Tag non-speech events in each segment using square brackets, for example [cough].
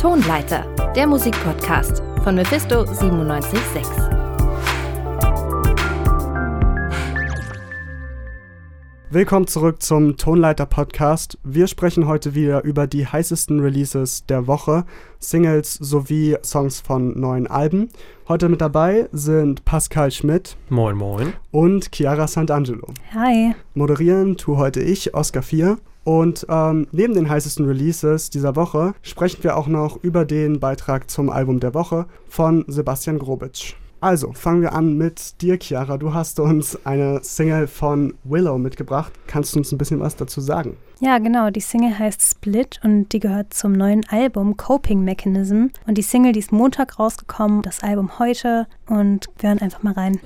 Tonleiter, der Musikpodcast von Mephisto 976. Willkommen zurück zum Tonleiter Podcast. Wir sprechen heute wieder über die heißesten Releases der Woche, Singles sowie Songs von neuen Alben. Heute mit dabei sind Pascal Schmidt. Moin, moin. Und Chiara Sant'Angelo. Hi. Moderieren tu heute ich, Oscar 4. Und ähm, neben den heißesten Releases dieser Woche sprechen wir auch noch über den Beitrag zum Album der Woche von Sebastian Grobitsch. Also, fangen wir an mit dir, Chiara. Du hast uns eine Single von Willow mitgebracht. Kannst du uns ein bisschen was dazu sagen? Ja, genau. Die Single heißt Split und die gehört zum neuen Album Coping Mechanism. Und die Single, die ist Montag rausgekommen, das Album heute. Und wir hören einfach mal rein.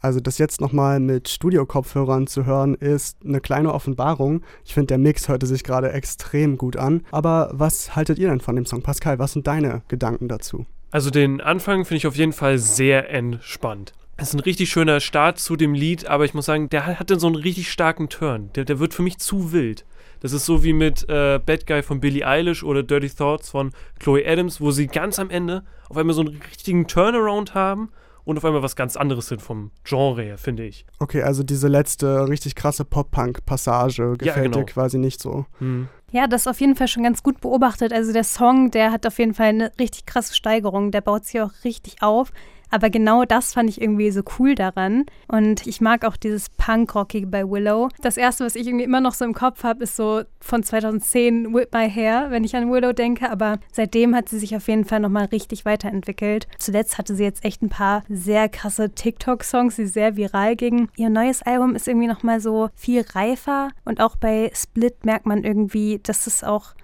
Also das jetzt nochmal mit Studio-Kopfhörern zu hören, ist eine kleine Offenbarung. Ich finde, der Mix hörte sich gerade extrem gut an. Aber was haltet ihr denn von dem Song? Pascal, was sind deine Gedanken dazu? Also den Anfang finde ich auf jeden Fall sehr entspannt. Es ist ein richtig schöner Start zu dem Lied, aber ich muss sagen, der hat dann so einen richtig starken Turn. Der, der wird für mich zu wild. Das ist so wie mit äh, Bad Guy von Billie Eilish oder Dirty Thoughts von Chloe Adams, wo sie ganz am Ende auf einmal so einen richtigen Turnaround haben und auf einmal was ganz anderes sind vom Genre her, finde ich. Okay, also diese letzte richtig krasse Pop-Punk-Passage gefällt ja, genau. dir quasi nicht so. Hm. Ja, das ist auf jeden Fall schon ganz gut beobachtet. Also der Song, der hat auf jeden Fall eine richtig krasse Steigerung. Der baut sich auch richtig auf. Aber genau das fand ich irgendwie so cool daran. Und ich mag auch dieses Punkrockige bei Willow. Das erste, was ich irgendwie immer noch so im Kopf habe, ist so von 2010 Whip My Hair, wenn ich an Willow denke. Aber seitdem hat sie sich auf jeden Fall nochmal richtig weiterentwickelt. Zuletzt hatte sie jetzt echt ein paar sehr krasse TikTok-Songs, die sehr viral gingen. Ihr neues Album ist irgendwie nochmal so viel reifer. Und auch bei Split merkt man irgendwie, dass es auch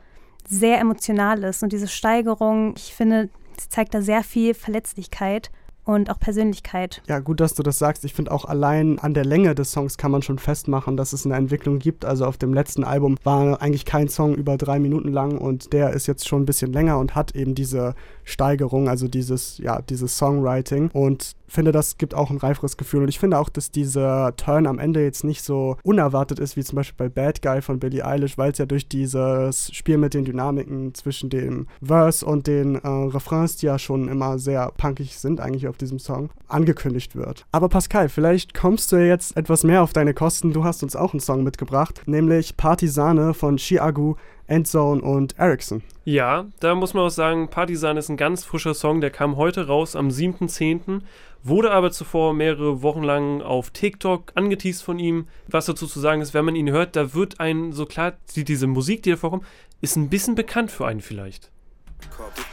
sehr emotional ist. Und diese Steigerung, ich finde, sie zeigt da sehr viel Verletzlichkeit und auch Persönlichkeit. Ja, gut, dass du das sagst. Ich finde auch allein an der Länge des Songs kann man schon festmachen, dass es eine Entwicklung gibt. Also auf dem letzten Album war eigentlich kein Song über drei Minuten lang und der ist jetzt schon ein bisschen länger und hat eben diese Steigerung, also dieses, ja, dieses Songwriting und finde, das gibt auch ein reiferes Gefühl. Und ich finde auch, dass dieser Turn am Ende jetzt nicht so unerwartet ist, wie zum Beispiel bei Bad Guy von Billie Eilish, weil es ja durch dieses Spiel mit den Dynamiken zwischen dem Verse und den äh, Refrains, die ja schon immer sehr punkig sind, eigentlich auf diesem Song, angekündigt wird. Aber Pascal, vielleicht kommst du jetzt etwas mehr auf deine Kosten. Du hast uns auch einen Song mitgebracht, nämlich Partisane von Chiagu Endzone und Ericsson. Ja, da muss man auch sagen, Partisan ist ein ganz frischer Song, der kam heute raus am 7.10., wurde aber zuvor mehrere Wochen lang auf TikTok angeteased von ihm. Was dazu zu sagen ist, wenn man ihn hört, da wird ein so klar, diese Musik, die da vorkommt, ist ein bisschen bekannt für einen vielleicht.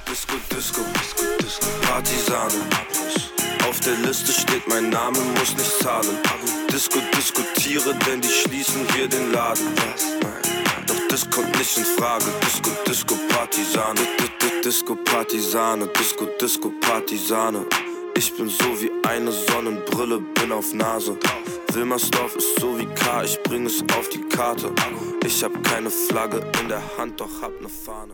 Disco, Disco, Disco, Disco, Partisane. Auf der Liste steht mein Name, muss nicht zahlen. Disco, diskutiere, denn die schließen hier den Laden. Was? Das kommt nicht in Frage. Disco, Disco, Partisane. Disco, Partisane. Disco, Disco, Partisane. Ich bin so wie eine Sonnenbrille, bin auf Nase. Wilmersdorf ist so wie K, ich bring es auf die Karte. Ich hab keine Flagge in der Hand, doch hab ne Fahne.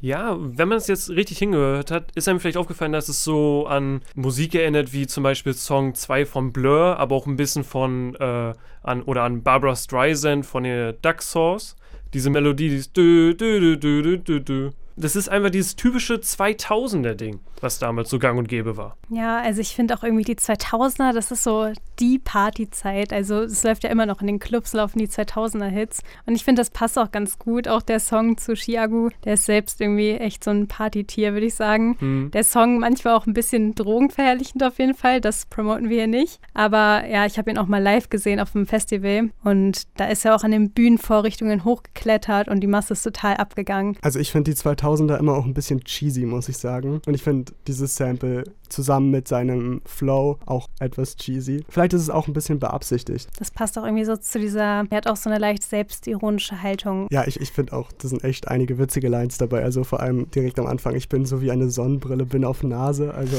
Ja, wenn man es jetzt richtig hingehört hat, ist einem vielleicht aufgefallen, dass es so an Musik erinnert, wie zum Beispiel Song 2 von Blur, aber auch ein bisschen von, äh, an, oder an Barbara Streisand von der Duck Sauce diese Melodie, dieses dü, dü, dü, dü, dü, dü, dü. Das ist einfach dieses typische 2000er-Ding was damals so gang und gäbe war. Ja, also ich finde auch irgendwie die 2000er, das ist so die Partyzeit. Also es läuft ja immer noch in den Clubs, laufen die 2000er-Hits. Und ich finde, das passt auch ganz gut. Auch der Song zu Chiagu, der ist selbst irgendwie echt so ein Partytier, würde ich sagen. Mhm. Der Song manchmal auch ein bisschen drogenverherrlichend auf jeden Fall. Das promoten wir hier nicht. Aber ja, ich habe ihn auch mal live gesehen auf dem Festival. Und da ist er auch an den Bühnenvorrichtungen hochgeklettert und die Masse ist total abgegangen. Also ich finde die 2000er immer auch ein bisschen cheesy, muss ich sagen. Und ich finde dieses Sample zusammen mit seinem Flow auch etwas cheesy. Vielleicht ist es auch ein bisschen beabsichtigt. Das passt auch irgendwie so zu dieser, er hat auch so eine leicht selbstironische Haltung. Ja, ich, ich finde auch, das sind echt einige witzige Lines dabei. Also vor allem direkt am Anfang, ich bin so wie eine Sonnenbrille, bin auf Nase. Also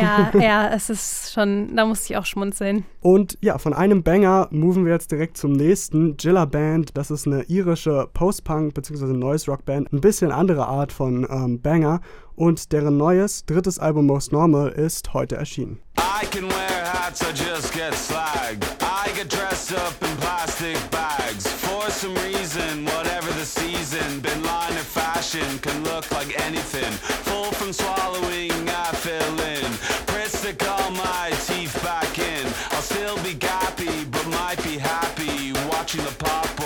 ja, [laughs] ja, es ist schon, da musste ich auch schmunzeln. Und ja, von einem Banger moven wir jetzt direkt zum nächsten. Jilla Band, das ist eine irische Post-Punk bzw. Noise Rock Band. Ein bisschen andere Art von ähm, Banger und deren neues, drittes Album Most Normal ist heute erschienen. I can wear hats, I just get slagged. I get dressed up in plastic bags. For some reason, whatever the season, been line of fashion can look like anything. Full from swallowing, I fill in. Press to call my teeth back in. I'll still be gappy, but might be happy watching the pop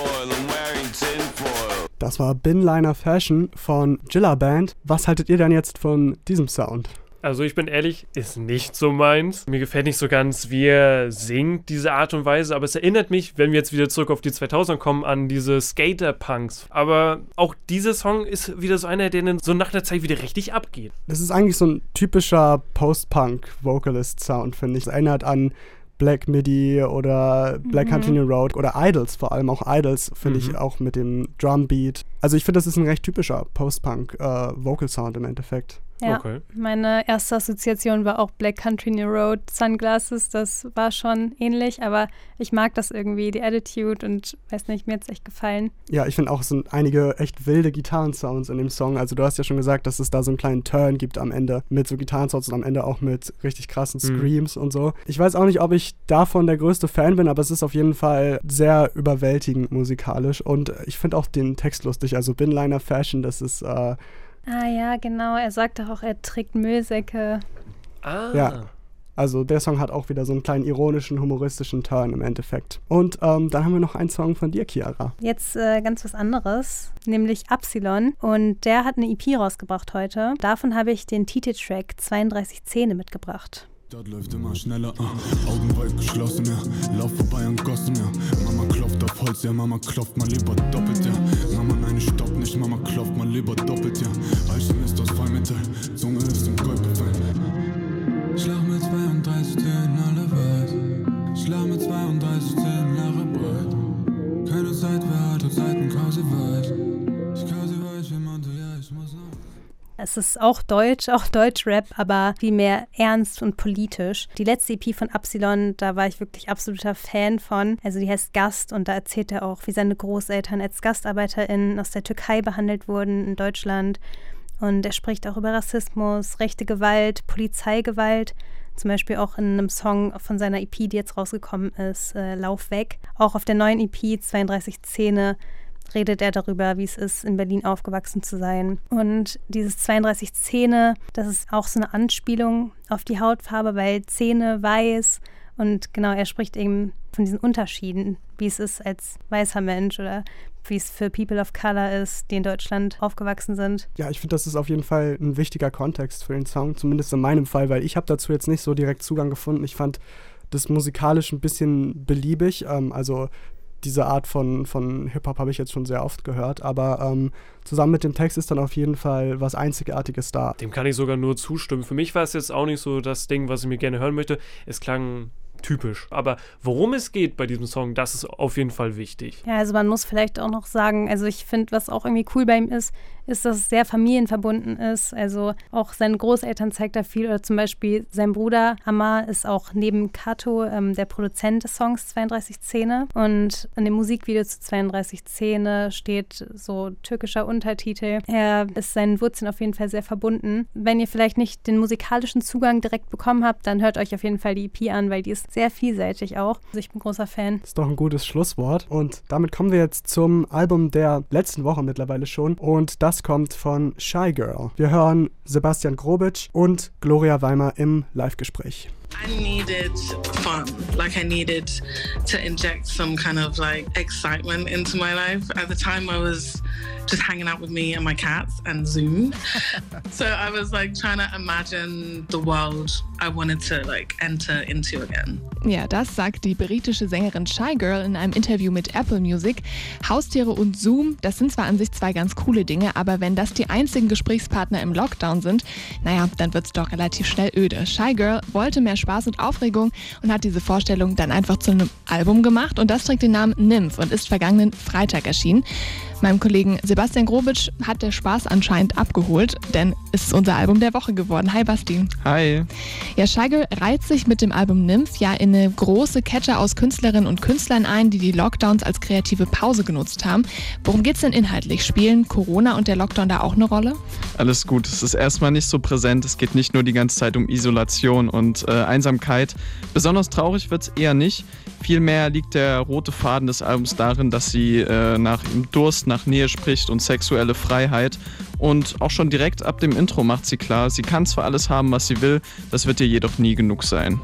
Das war Binliner Fashion von Jilla Band. Was haltet ihr denn jetzt von diesem Sound? Also ich bin ehrlich, ist nicht so meins. Mir gefällt nicht so ganz, wie er singt, diese Art und Weise, aber es erinnert mich, wenn wir jetzt wieder zurück auf die 2000 kommen, an diese Skater-Punks. Aber auch dieser Song ist wieder so einer, der dann so nach der Zeit wieder richtig abgeht. Das ist eigentlich so ein typischer Post-Punk-Vocalist-Sound, finde ich. Es erinnert an Black Midi oder Black mhm. Country New Road oder Idols vor allem. Auch Idols finde mhm. ich auch mit dem Drumbeat. Also ich finde, das ist ein recht typischer Post-Punk-Vocal-Sound äh, im Endeffekt. Ja, okay. meine erste Assoziation war auch Black Country New Road Sunglasses. Das war schon ähnlich, aber ich mag das irgendwie, die Attitude und weiß nicht, mir hat es echt gefallen. Ja, ich finde auch, es sind einige echt wilde Gitarrensounds in dem Song. Also du hast ja schon gesagt, dass es da so einen kleinen Turn gibt am Ende mit so Gitarrensounds und am Ende auch mit richtig krassen mhm. Screams mhm. und so. Ich weiß auch nicht, ob ich davon der größte Fan bin, aber es ist auf jeden Fall sehr überwältigend musikalisch und ich finde auch den Text lustig. Also Binliner Fashion, das ist äh, Ah ja, genau. Er sagt doch auch, er trägt Müllsäcke. Ah. Ja. Also der Song hat auch wieder so einen kleinen ironischen, humoristischen Turn im Endeffekt. Und ähm, dann haben wir noch einen Song von dir, Chiara. Jetzt äh, ganz was anderes, nämlich Absilon. Und der hat eine EP rausgebracht heute. Davon habe ich den Titeltrack 32 Zähne mitgebracht. Dort läuft immer schneller, uh, Augen weit geschlossen, ja. Lauf vorbei an Gossen, ja. Mama klopft auf Holz, ja. Mama klopft mal lieber doppelt, ja. Ich stopp nicht. Mama klopft mal lieber doppelt, ja. Eichen ist aus Fallmetall, Zunge ist im Gold befallen. Schlag mit 32 Zähnen alle weiß. Schlag mit 32 Zähnen Lache breit. Keine Zeit, wer hat Zeiten, Kause weiß. Ich kause weiß, wie man ja, ich muss. Es ist auch Deutsch, [laughs] auch Deutschrap, aber viel mehr ernst und politisch. Die letzte EP von Absilon, da war ich wirklich absoluter Fan von. Also die heißt Gast und da erzählt er auch, wie seine Großeltern als GastarbeiterInnen aus der Türkei behandelt wurden in Deutschland. Und er spricht auch über Rassismus, rechte Gewalt, Polizeigewalt. Zum Beispiel auch in einem Song von seiner EP, die jetzt rausgekommen ist, äh, Lauf weg. Auch auf der neuen EP 32 Zähne redet er darüber, wie es ist, in Berlin aufgewachsen zu sein. Und dieses 32 Zähne, das ist auch so eine Anspielung auf die Hautfarbe, weil Zähne weiß und genau, er spricht eben von diesen Unterschieden, wie es ist als weißer Mensch oder wie es für People of Color ist, die in Deutschland aufgewachsen sind. Ja, ich finde, das ist auf jeden Fall ein wichtiger Kontext für den Song, zumindest in meinem Fall, weil ich habe dazu jetzt nicht so direkt Zugang gefunden. Ich fand das musikalisch ein bisschen beliebig. Ähm, also diese Art von, von Hip-Hop habe ich jetzt schon sehr oft gehört, aber ähm, zusammen mit dem Text ist dann auf jeden Fall was Einzigartiges da. Dem kann ich sogar nur zustimmen. Für mich war es jetzt auch nicht so das Ding, was ich mir gerne hören möchte. Es klang typisch. Aber worum es geht bei diesem Song, das ist auf jeden Fall wichtig. Ja, also man muss vielleicht auch noch sagen, also ich finde, was auch irgendwie cool bei ihm ist, ist, dass es sehr familienverbunden ist. Also auch seine Großeltern zeigt da viel. Oder zum Beispiel sein Bruder Amar ist auch neben Kato ähm, der Produzent des Songs 32 Zähne. Und in dem Musikvideo zu 32 Zähne steht so türkischer Untertitel. Er ist seinen Wurzeln auf jeden Fall sehr verbunden. Wenn ihr vielleicht nicht den musikalischen Zugang direkt bekommen habt, dann hört euch auf jeden Fall die EP an, weil die ist sehr vielseitig auch. Also ich bin großer Fan. Das ist doch ein gutes Schlusswort. Und damit kommen wir jetzt zum Album der letzten Woche mittlerweile schon. Und das kommt von Shy Girl. Wir hören Sebastian Grobitsch und Gloria Weimer im Live-Gespräch. I needed fun. Like I needed to inject some kind of like excitement into my life. At the time I was just hanging out with me and my cats and Zoom. [laughs] so I was like trying to imagine the world I wanted to like enter into again. Ja, das sagt die britische Sängerin Shy Girl in einem Interview mit Apple Music. Haustiere und Zoom, das sind zwar an sich zwei ganz coole Dinge, aber wenn das die einzigen Gesprächspartner im Lockdown sind, naja, dann wird es doch relativ schnell öde. Shy Girl wollte mehr Spaß und Aufregung und hat diese Vorstellung dann einfach zu einem Album gemacht und das trägt den Namen Nymph und ist vergangenen Freitag erschienen. Meinem Kollegen Sebastian Grobitsch hat der Spaß anscheinend abgeholt, denn es ist unser Album der Woche geworden. Hi Basti. Hi. Ja, Scheigel reiht sich mit dem Album Nymph ja in eine große Kette aus Künstlerinnen und Künstlern ein, die die Lockdowns als kreative Pause genutzt haben. Worum geht es denn inhaltlich? Spielen Corona und der Lockdown da auch eine Rolle? Alles gut. Es ist erstmal nicht so präsent. Es geht nicht nur die ganze Zeit um Isolation und äh, Einsamkeit. Besonders traurig wird es eher nicht. Vielmehr liegt der rote Faden des Albums darin, dass sie äh, nach dem Durst nach Nähe spricht und sexuelle Freiheit. Und auch schon direkt ab dem Intro macht sie klar, sie kann zwar alles haben, was sie will, das wird ihr jedoch nie genug sein.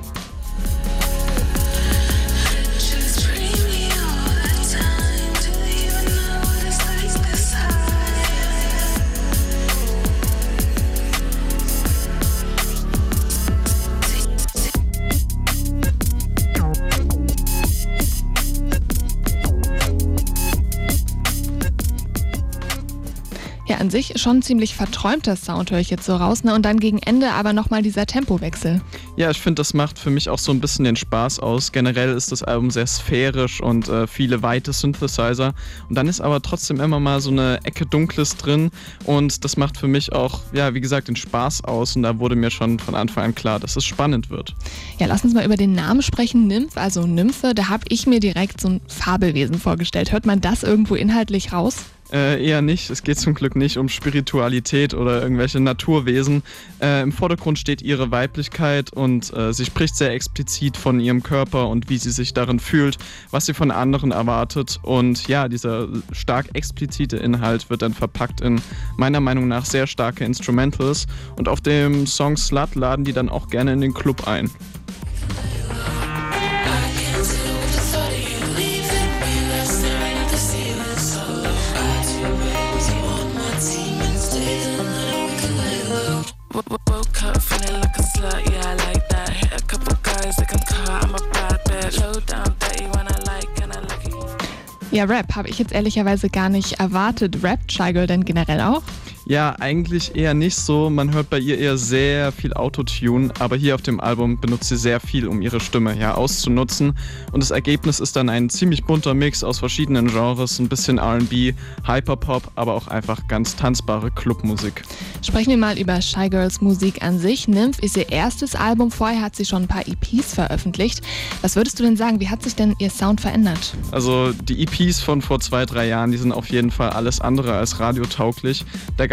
Sich schon ziemlich verträumter Sound, höre ich jetzt so raus. Ne? Und dann gegen Ende aber nochmal dieser Tempowechsel. Ja, ich finde, das macht für mich auch so ein bisschen den Spaß aus. Generell ist das Album sehr sphärisch und äh, viele weite Synthesizer. Und dann ist aber trotzdem immer mal so eine Ecke Dunkles drin. Und das macht für mich auch, ja, wie gesagt, den Spaß aus. Und da wurde mir schon von Anfang an klar, dass es spannend wird. Ja, lass uns mal über den Namen sprechen. Nymph, also Nymphe. Da habe ich mir direkt so ein Fabelwesen vorgestellt. Hört man das irgendwo inhaltlich raus? Äh, eher nicht. Es geht zum Glück nicht um Spiritualität oder irgendwelche Naturwesen. Äh, Im Vordergrund steht ihre Weiblichkeit und äh, sie spricht sehr explizit von ihrem Körper und wie sie sich darin fühlt, was sie von anderen erwartet. Und ja, dieser stark explizite Inhalt wird dann verpackt in meiner Meinung nach sehr starke Instrumentals. Und auf dem Song Slut laden die dann auch gerne in den Club ein. Up feeling like a slut, yeah, I like that. Hit a couple guys like I'm caught, I'm a bad bitch. Low down, dirty when I like and I like it. Ja, Rap habe ich jetzt ehrlicherweise gar nicht erwartet. Rappt Shy Girl denn generell auch? Ja, eigentlich eher nicht so. Man hört bei ihr eher sehr viel Autotune, aber hier auf dem Album benutzt sie sehr viel, um ihre Stimme ja auszunutzen. Und das Ergebnis ist dann ein ziemlich bunter Mix aus verschiedenen Genres, ein bisschen RB, Hyperpop, aber auch einfach ganz tanzbare Clubmusik. Sprechen wir mal über Shy Girls Musik an sich. Nymph ist ihr erstes Album, vorher hat sie schon ein paar EPs veröffentlicht. Was würdest du denn sagen, wie hat sich denn ihr Sound verändert? Also die EPs von vor zwei, drei Jahren, die sind auf jeden Fall alles andere als radiotauglich. Da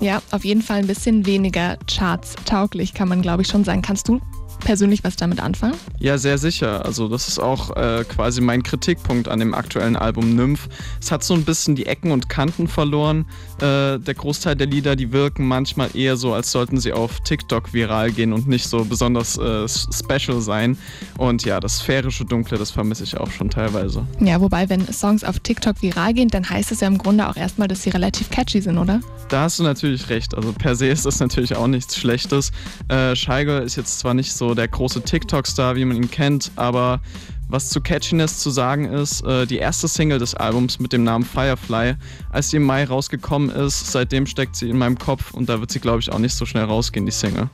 Ja, auf jeden Fall ein bisschen weniger Charts-tauglich, kann man glaube ich schon sagen. Kannst du persönlich was damit anfangen? Ja, sehr sicher. Also das ist auch äh, quasi mein Kritikpunkt an dem aktuellen Album Nymph. Es hat so ein bisschen die Ecken und Kanten verloren. Äh, der Großteil der Lieder, die wirken manchmal eher so, als sollten sie auf TikTok viral gehen und nicht so besonders äh, special sein. Und ja, das sphärische Dunkle, das vermisse ich auch schon teilweise. Ja, wobei, wenn Songs auf TikTok viral gehen, dann heißt es ja im Grunde auch erstmal, dass sie relativ catchy sind, oder? Da hast du natürlich recht. Also per se ist das natürlich auch nichts Schlechtes. Äh, Scheiger ist jetzt zwar nicht so der große TikTok-Star, wie man ihn kennt, aber was zu Catchiness zu sagen ist, äh, die erste Single des Albums mit dem Namen Firefly, als sie im Mai rausgekommen ist, seitdem steckt sie in meinem Kopf und da wird sie, glaube ich, auch nicht so schnell rausgehen, die Single.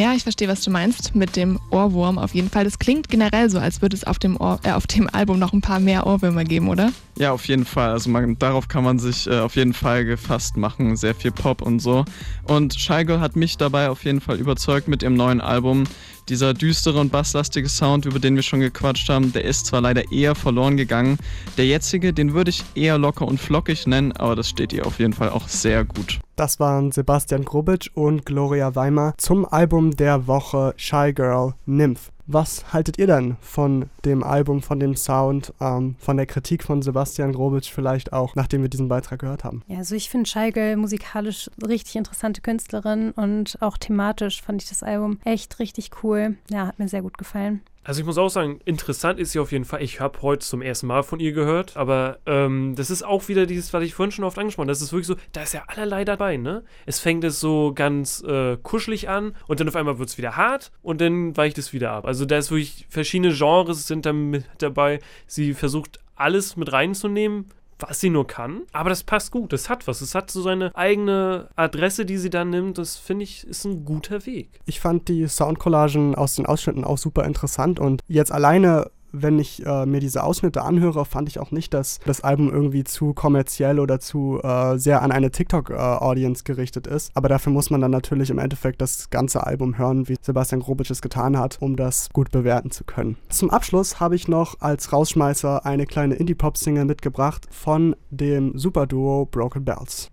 Ja, ich verstehe, was du meinst mit dem Ohrwurm auf jeden Fall. Das klingt generell so, als würde es auf dem, Ohr, äh, auf dem Album noch ein paar mehr Ohrwürmer geben, oder? Ja, auf jeden Fall. Also man, darauf kann man sich äh, auf jeden Fall gefasst machen. Sehr viel Pop und so. Und Girl hat mich dabei auf jeden Fall überzeugt mit ihrem neuen Album. Dieser düstere und basslastige Sound, über den wir schon gequatscht haben, der ist zwar leider eher verloren gegangen. Der jetzige, den würde ich eher locker und flockig nennen, aber das steht ihr auf jeden Fall auch sehr gut. Das waren Sebastian Grubitsch und Gloria Weimer zum Album der Woche Shy Girl Nymph. Was haltet ihr denn von dem Album, von dem Sound, ähm, von der Kritik von Sebastian Grobitsch vielleicht auch, nachdem wir diesen Beitrag gehört haben? Ja, also ich finde Scheigel musikalisch richtig interessante Künstlerin und auch thematisch fand ich das Album echt richtig cool. Ja, hat mir sehr gut gefallen. Also ich muss auch sagen, interessant ist sie auf jeden Fall. Ich habe heute zum ersten Mal von ihr gehört, aber ähm, das ist auch wieder dieses, was ich vorhin schon oft angesprochen habe. Das ist wirklich so, da ist ja allerlei dabei, ne? Es fängt es so ganz äh, kuschelig an und dann auf einmal wird es wieder hart und dann weicht es wieder ab. Also da ist wirklich verschiedene Genres sind da mit dabei. Sie versucht alles mit reinzunehmen was sie nur kann. Aber das passt gut. Das hat was. Es hat so seine eigene Adresse, die sie dann nimmt. Das finde ich ist ein guter Weg. Ich fand die Soundcollagen aus den Ausschnitten auch super interessant und jetzt alleine wenn ich äh, mir diese Ausschnitte anhöre, fand ich auch nicht, dass das Album irgendwie zu kommerziell oder zu äh, sehr an eine TikTok-Audience gerichtet ist. Aber dafür muss man dann natürlich im Endeffekt das ganze Album hören, wie Sebastian Grobitsch es getan hat, um das gut bewerten zu können. Zum Abschluss habe ich noch als Rausschmeißer eine kleine Indie-Pop-Single mitgebracht von dem Superduo Broken Bells.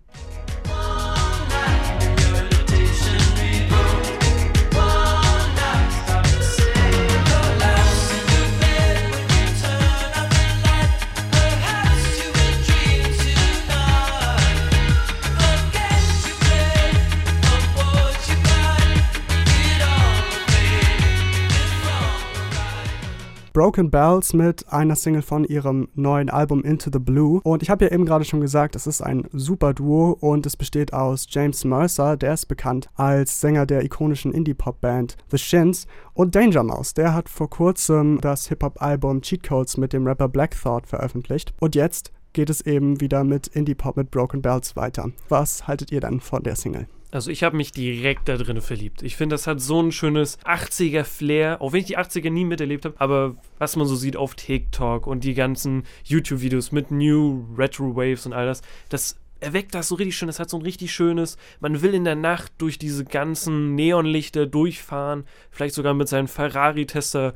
Broken Bells mit einer Single von ihrem neuen Album Into the Blue. Und ich habe ja eben gerade schon gesagt, es ist ein super Duo und es besteht aus James Mercer, der ist bekannt als Sänger der ikonischen Indie-Pop-Band The Shins, und Danger Mouse, der hat vor kurzem das Hip-Hop-Album Cheat Codes mit dem Rapper Black Thought veröffentlicht. Und jetzt geht es eben wieder mit Indie-Pop mit Broken Bells weiter. Was haltet ihr dann von der Single? Also ich habe mich direkt da drin verliebt. Ich finde, das hat so ein schönes 80er-Flair, auch wenn ich die 80er nie miterlebt habe, aber was man so sieht auf TikTok und die ganzen YouTube-Videos mit New Retro Waves und all das, das erweckt das so richtig schön. Das hat so ein richtig schönes, man will in der Nacht durch diese ganzen Neonlichter durchfahren, vielleicht sogar mit seinem Ferrari-Tester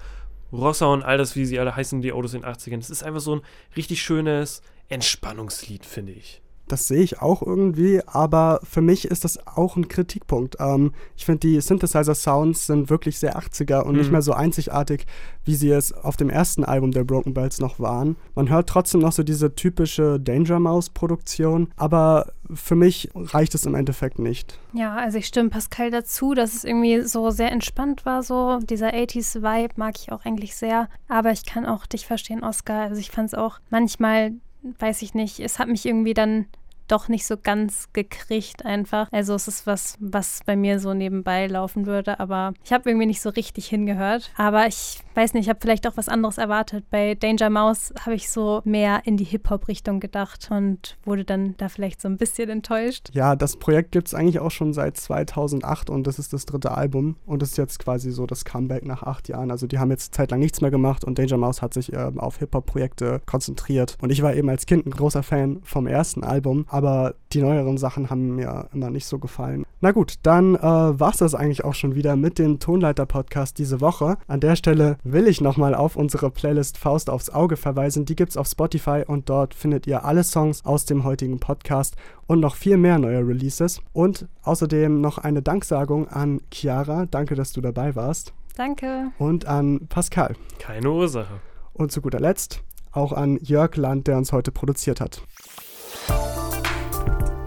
Rossa und all das, wie sie alle heißen, die Autos in den 80ern. Das ist einfach so ein richtig schönes Entspannungslied, finde ich. Das sehe ich auch irgendwie, aber für mich ist das auch ein Kritikpunkt. Ähm, ich finde, die Synthesizer-Sounds sind wirklich sehr 80er und mhm. nicht mehr so einzigartig, wie sie es auf dem ersten Album der Broken Bells noch waren. Man hört trotzdem noch so diese typische Danger Mouse-Produktion, aber für mich reicht es im Endeffekt nicht. Ja, also ich stimme Pascal dazu, dass es irgendwie so sehr entspannt war, so dieser 80s-Vibe mag ich auch eigentlich sehr. Aber ich kann auch dich verstehen, Oscar. Also ich fand es auch manchmal weiß ich nicht, es hat mich irgendwie dann doch nicht so ganz gekriegt einfach. Also es ist was, was bei mir so nebenbei laufen würde, aber ich habe irgendwie nicht so richtig hingehört. Aber ich weiß nicht, ich habe vielleicht auch was anderes erwartet. Bei Danger Mouse habe ich so mehr in die Hip-Hop-Richtung gedacht und wurde dann da vielleicht so ein bisschen enttäuscht. Ja, das Projekt gibt es eigentlich auch schon seit 2008 und das ist das dritte Album und ist jetzt quasi so das Comeback nach acht Jahren. Also die haben jetzt zeitlang nichts mehr gemacht und Danger Mouse hat sich äh, auf Hip-Hop-Projekte konzentriert. Und ich war eben als Kind ein großer Fan vom ersten Album, aber die neueren Sachen haben mir immer nicht so gefallen. Na gut, dann äh, war es das eigentlich auch schon wieder mit dem Tonleiter-Podcast diese Woche. An der Stelle will ich nochmal auf unsere Playlist Faust aufs Auge verweisen. Die gibt's auf Spotify und dort findet ihr alle Songs aus dem heutigen Podcast und noch viel mehr neue Releases. Und außerdem noch eine Danksagung an Chiara. Danke, dass du dabei warst. Danke. Und an Pascal. Keine Ursache. Und zu guter Letzt auch an Jörg Land, der uns heute produziert hat.